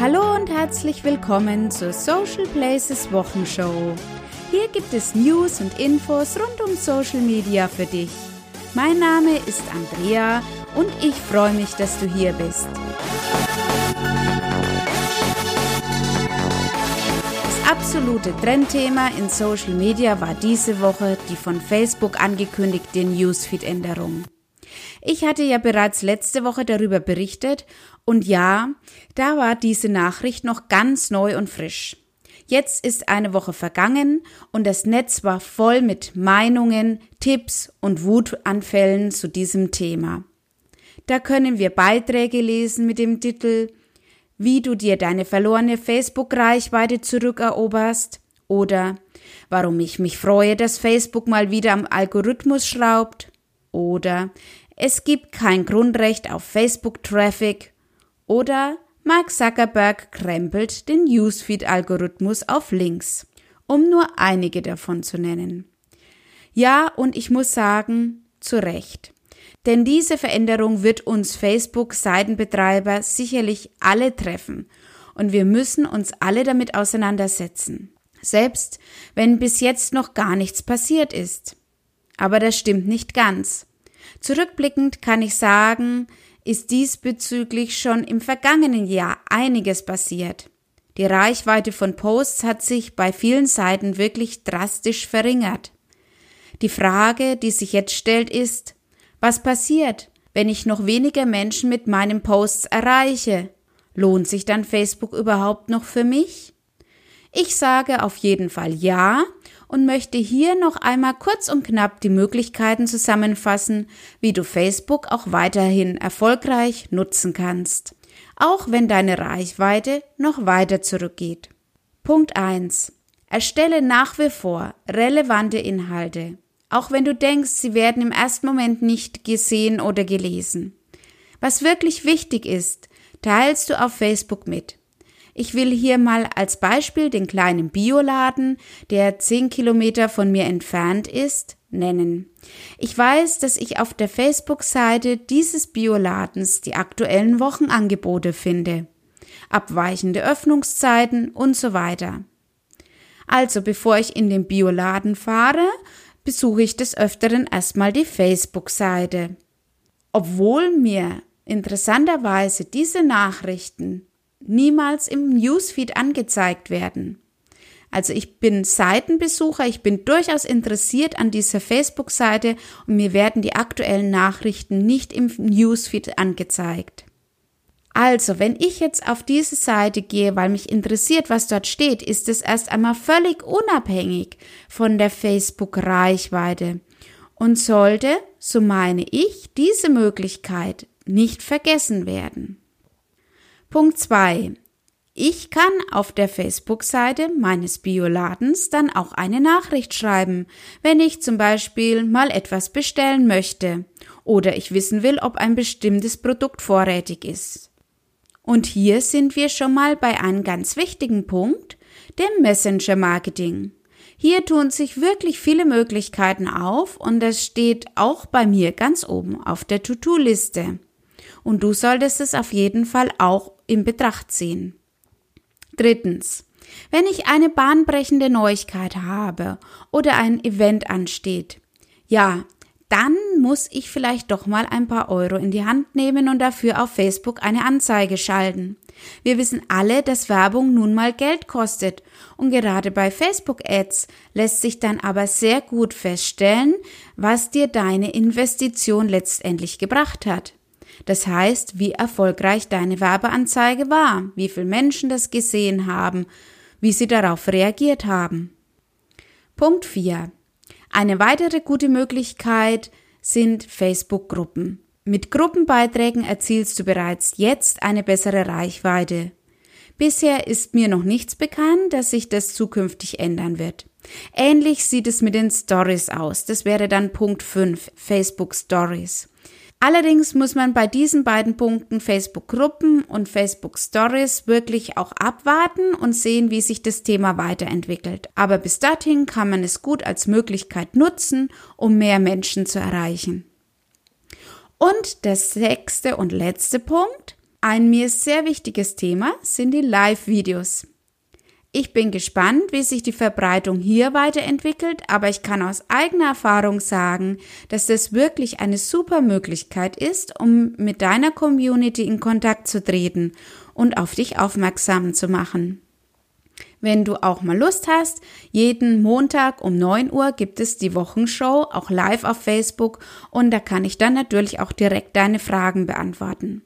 Hallo und herzlich willkommen zur Social Places Wochenshow. Hier gibt es News und Infos rund um Social Media für dich. Mein Name ist Andrea und ich freue mich, dass du hier bist. Das absolute Trendthema in Social Media war diese Woche die von Facebook angekündigte Newsfeed-Änderung. Ich hatte ja bereits letzte Woche darüber berichtet und ja, da war diese Nachricht noch ganz neu und frisch. Jetzt ist eine Woche vergangen und das Netz war voll mit Meinungen, Tipps und Wutanfällen zu diesem Thema. Da können wir Beiträge lesen mit dem Titel Wie du dir deine verlorene Facebook-Reichweite zurückeroberst oder Warum ich mich freue, dass Facebook mal wieder am Algorithmus schraubt oder Es gibt kein Grundrecht auf Facebook-Traffic oder Mark Zuckerberg krempelt den Newsfeed-Algorithmus auf links, um nur einige davon zu nennen. Ja, und ich muss sagen, zu Recht. Denn diese Veränderung wird uns Facebook-Seitenbetreiber sicherlich alle treffen und wir müssen uns alle damit auseinandersetzen. Selbst wenn bis jetzt noch gar nichts passiert ist. Aber das stimmt nicht ganz. Zurückblickend kann ich sagen, ist diesbezüglich schon im vergangenen Jahr einiges passiert. Die Reichweite von Posts hat sich bei vielen Seiten wirklich drastisch verringert. Die Frage, die sich jetzt stellt, ist, was passiert, wenn ich noch weniger Menschen mit meinen Posts erreiche? Lohnt sich dann Facebook überhaupt noch für mich? Ich sage auf jeden Fall ja und möchte hier noch einmal kurz und knapp die Möglichkeiten zusammenfassen, wie du Facebook auch weiterhin erfolgreich nutzen kannst, auch wenn deine Reichweite noch weiter zurückgeht. Punkt 1. Erstelle nach wie vor relevante Inhalte, auch wenn du denkst, sie werden im ersten Moment nicht gesehen oder gelesen. Was wirklich wichtig ist, teilst du auf Facebook mit. Ich will hier mal als Beispiel den kleinen Bioladen, der zehn Kilometer von mir entfernt ist, nennen. Ich weiß, dass ich auf der Facebook-Seite dieses Bioladens die aktuellen Wochenangebote finde, abweichende Öffnungszeiten und so weiter. Also bevor ich in den Bioladen fahre, besuche ich des Öfteren erstmal die Facebook-Seite. Obwohl mir interessanterweise diese Nachrichten niemals im Newsfeed angezeigt werden. Also ich bin Seitenbesucher, ich bin durchaus interessiert an dieser Facebook-Seite und mir werden die aktuellen Nachrichten nicht im Newsfeed angezeigt. Also, wenn ich jetzt auf diese Seite gehe, weil mich interessiert, was dort steht, ist es erst einmal völlig unabhängig von der Facebook-Reichweite und sollte, so meine ich, diese Möglichkeit nicht vergessen werden. Punkt 2. Ich kann auf der Facebook-Seite meines Bioladens dann auch eine Nachricht schreiben, wenn ich zum Beispiel mal etwas bestellen möchte oder ich wissen will, ob ein bestimmtes Produkt vorrätig ist. Und hier sind wir schon mal bei einem ganz wichtigen Punkt, dem Messenger-Marketing. Hier tun sich wirklich viele Möglichkeiten auf und das steht auch bei mir ganz oben auf der To-Do-Liste. Und du solltest es auf jeden Fall auch in Betracht ziehen. Drittens. Wenn ich eine bahnbrechende Neuigkeit habe oder ein Event ansteht, ja, dann muss ich vielleicht doch mal ein paar Euro in die Hand nehmen und dafür auf Facebook eine Anzeige schalten. Wir wissen alle, dass Werbung nun mal Geld kostet und gerade bei Facebook Ads lässt sich dann aber sehr gut feststellen, was dir deine Investition letztendlich gebracht hat. Das heißt, wie erfolgreich deine Werbeanzeige war, wie viele Menschen das gesehen haben, wie sie darauf reagiert haben. Punkt 4. Eine weitere gute Möglichkeit sind Facebook-Gruppen. Mit Gruppenbeiträgen erzielst du bereits jetzt eine bessere Reichweite. Bisher ist mir noch nichts bekannt, dass sich das zukünftig ändern wird. Ähnlich sieht es mit den Stories aus. Das wäre dann Punkt 5, Facebook Stories. Allerdings muss man bei diesen beiden Punkten Facebook-Gruppen und Facebook-Stories wirklich auch abwarten und sehen, wie sich das Thema weiterentwickelt. Aber bis dahin kann man es gut als Möglichkeit nutzen, um mehr Menschen zu erreichen. Und der sechste und letzte Punkt. Ein mir sehr wichtiges Thema sind die Live-Videos. Ich bin gespannt, wie sich die Verbreitung hier weiterentwickelt, aber ich kann aus eigener Erfahrung sagen, dass das wirklich eine super Möglichkeit ist, um mit deiner Community in Kontakt zu treten und auf dich aufmerksam zu machen. Wenn du auch mal Lust hast, jeden Montag um 9 Uhr gibt es die Wochenshow auch live auf Facebook und da kann ich dann natürlich auch direkt deine Fragen beantworten.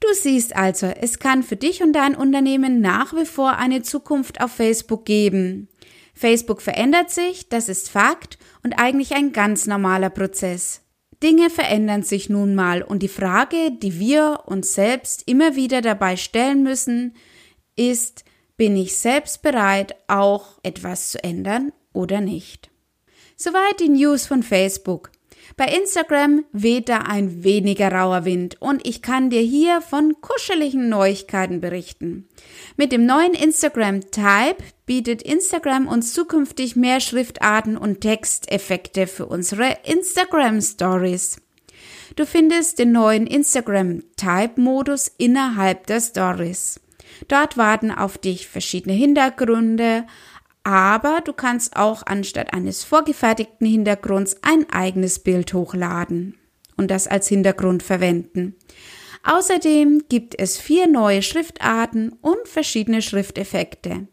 Du siehst also, es kann für dich und dein Unternehmen nach wie vor eine Zukunft auf Facebook geben. Facebook verändert sich, das ist Fakt und eigentlich ein ganz normaler Prozess. Dinge verändern sich nun mal und die Frage, die wir uns selbst immer wieder dabei stellen müssen, ist, bin ich selbst bereit, auch etwas zu ändern oder nicht? Soweit die News von Facebook. Bei Instagram weht da ein weniger rauer Wind und ich kann dir hier von kuscheligen Neuigkeiten berichten. Mit dem neuen Instagram Type bietet Instagram uns zukünftig mehr Schriftarten und Texteffekte für unsere Instagram Stories. Du findest den neuen Instagram Type Modus innerhalb der Stories. Dort warten auf dich verschiedene Hintergründe, aber du kannst auch anstatt eines vorgefertigten Hintergrunds ein eigenes Bild hochladen und das als Hintergrund verwenden. Außerdem gibt es vier neue Schriftarten und verschiedene Schrifteffekte.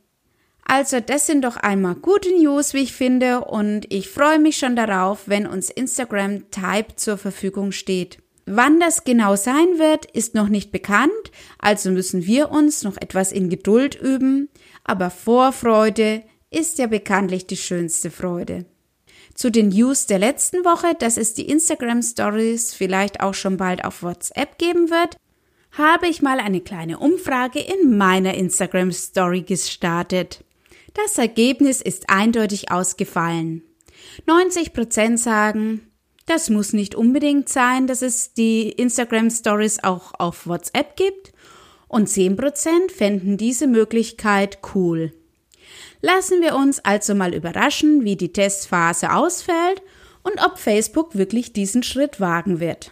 Also das sind doch einmal gute News, wie ich finde, und ich freue mich schon darauf, wenn uns Instagram Type zur Verfügung steht. Wann das genau sein wird, ist noch nicht bekannt, also müssen wir uns noch etwas in Geduld üben, aber Vorfreude ist ja bekanntlich die schönste Freude. Zu den News der letzten Woche, dass es die Instagram Stories vielleicht auch schon bald auf WhatsApp geben wird, habe ich mal eine kleine Umfrage in meiner Instagram Story gestartet. Das Ergebnis ist eindeutig ausgefallen. 90 Prozent sagen, das muss nicht unbedingt sein, dass es die Instagram Stories auch auf WhatsApp gibt und 10 Prozent fänden diese Möglichkeit cool. Lassen wir uns also mal überraschen, wie die Testphase ausfällt und ob Facebook wirklich diesen Schritt wagen wird.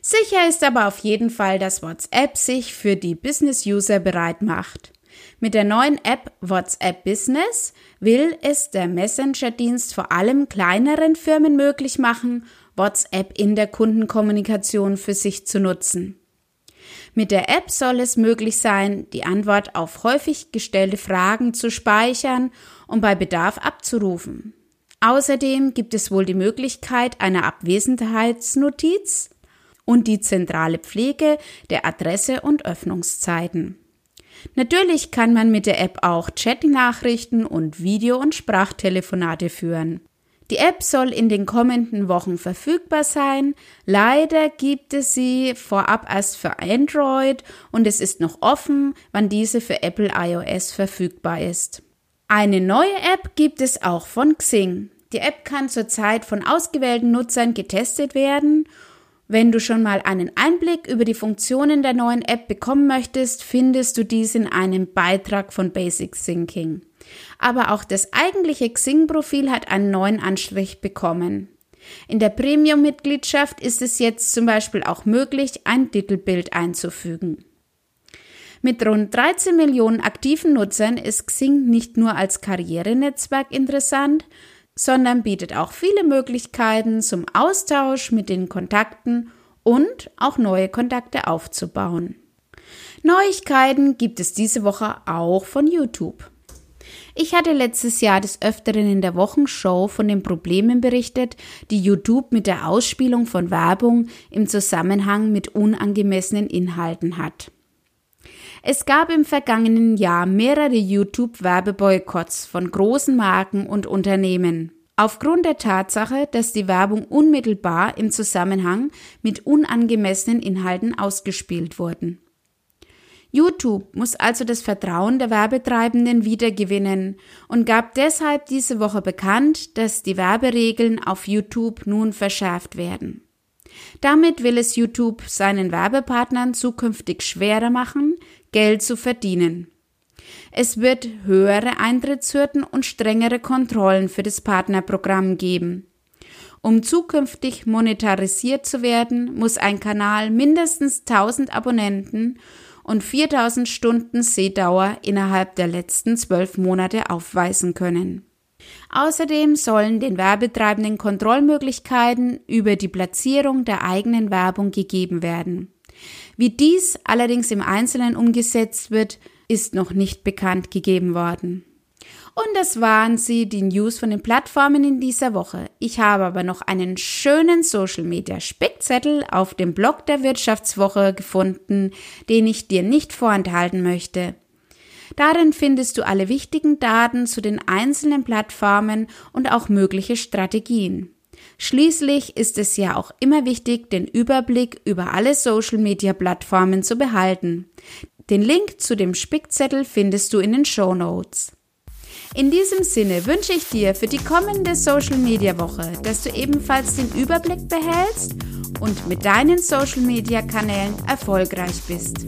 Sicher ist aber auf jeden Fall, dass WhatsApp sich für die Business-User bereit macht. Mit der neuen App WhatsApp Business will es der Messenger-Dienst vor allem kleineren Firmen möglich machen, WhatsApp in der Kundenkommunikation für sich zu nutzen. Mit der App soll es möglich sein, die Antwort auf häufig gestellte Fragen zu speichern und bei Bedarf abzurufen. Außerdem gibt es wohl die Möglichkeit einer Abwesenheitsnotiz und die zentrale Pflege der Adresse und Öffnungszeiten. Natürlich kann man mit der App auch Chatnachrichten und Video- und Sprachtelefonate führen. Die App soll in den kommenden Wochen verfügbar sein. Leider gibt es sie vorab erst für Android und es ist noch offen, wann diese für Apple iOS verfügbar ist. Eine neue App gibt es auch von Xing. Die App kann zurzeit von ausgewählten Nutzern getestet werden. Wenn du schon mal einen Einblick über die Funktionen der neuen App bekommen möchtest, findest du dies in einem Beitrag von Basic Thinking aber auch das eigentliche Xing-Profil hat einen neuen Anstrich bekommen. In der Premium-Mitgliedschaft ist es jetzt zum Beispiel auch möglich, ein Titelbild einzufügen. Mit rund 13 Millionen aktiven Nutzern ist Xing nicht nur als Karrierenetzwerk interessant, sondern bietet auch viele Möglichkeiten zum Austausch mit den Kontakten und auch neue Kontakte aufzubauen. Neuigkeiten gibt es diese Woche auch von YouTube. Ich hatte letztes Jahr des Öfteren in der Wochenshow von den Problemen berichtet, die YouTube mit der Ausspielung von Werbung im Zusammenhang mit unangemessenen Inhalten hat. Es gab im vergangenen Jahr mehrere YouTube-Werbeboykotts von großen Marken und Unternehmen. Aufgrund der Tatsache, dass die Werbung unmittelbar im Zusammenhang mit unangemessenen Inhalten ausgespielt wurden. YouTube muss also das Vertrauen der Werbetreibenden wiedergewinnen und gab deshalb diese Woche bekannt, dass die Werberegeln auf YouTube nun verschärft werden. Damit will es YouTube seinen Werbepartnern zukünftig schwerer machen, Geld zu verdienen. Es wird höhere Eintrittshürden und strengere Kontrollen für das Partnerprogramm geben. Um zukünftig monetarisiert zu werden, muss ein Kanal mindestens 1000 Abonnenten und 4000 Stunden Sehdauer innerhalb der letzten zwölf Monate aufweisen können. Außerdem sollen den Werbetreibenden Kontrollmöglichkeiten über die Platzierung der eigenen Werbung gegeben werden. Wie dies allerdings im Einzelnen umgesetzt wird, ist noch nicht bekannt gegeben worden. Und das waren sie, die News von den Plattformen in dieser Woche. Ich habe aber noch einen schönen Social Media Spickzettel auf dem Blog der Wirtschaftswoche gefunden, den ich dir nicht vorenthalten möchte. Darin findest du alle wichtigen Daten zu den einzelnen Plattformen und auch mögliche Strategien. Schließlich ist es ja auch immer wichtig, den Überblick über alle Social Media Plattformen zu behalten. Den Link zu dem Spickzettel findest du in den Show Notes. In diesem Sinne wünsche ich dir für die kommende Social Media Woche, dass du ebenfalls den Überblick behältst und mit deinen Social Media Kanälen erfolgreich bist.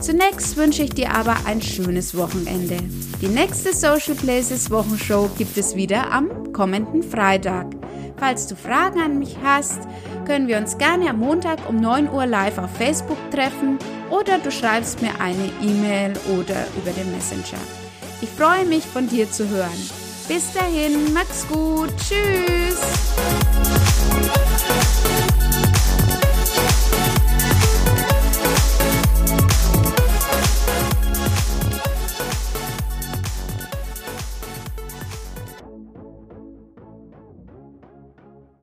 Zunächst wünsche ich dir aber ein schönes Wochenende. Die nächste Social Places Wochenshow gibt es wieder am kommenden Freitag. Falls du Fragen an mich hast, können wir uns gerne am Montag um 9 Uhr live auf Facebook treffen oder du schreibst mir eine E-Mail oder über den Messenger. Ich freue mich, von dir zu hören. Bis dahin, mach's gut. Tschüss.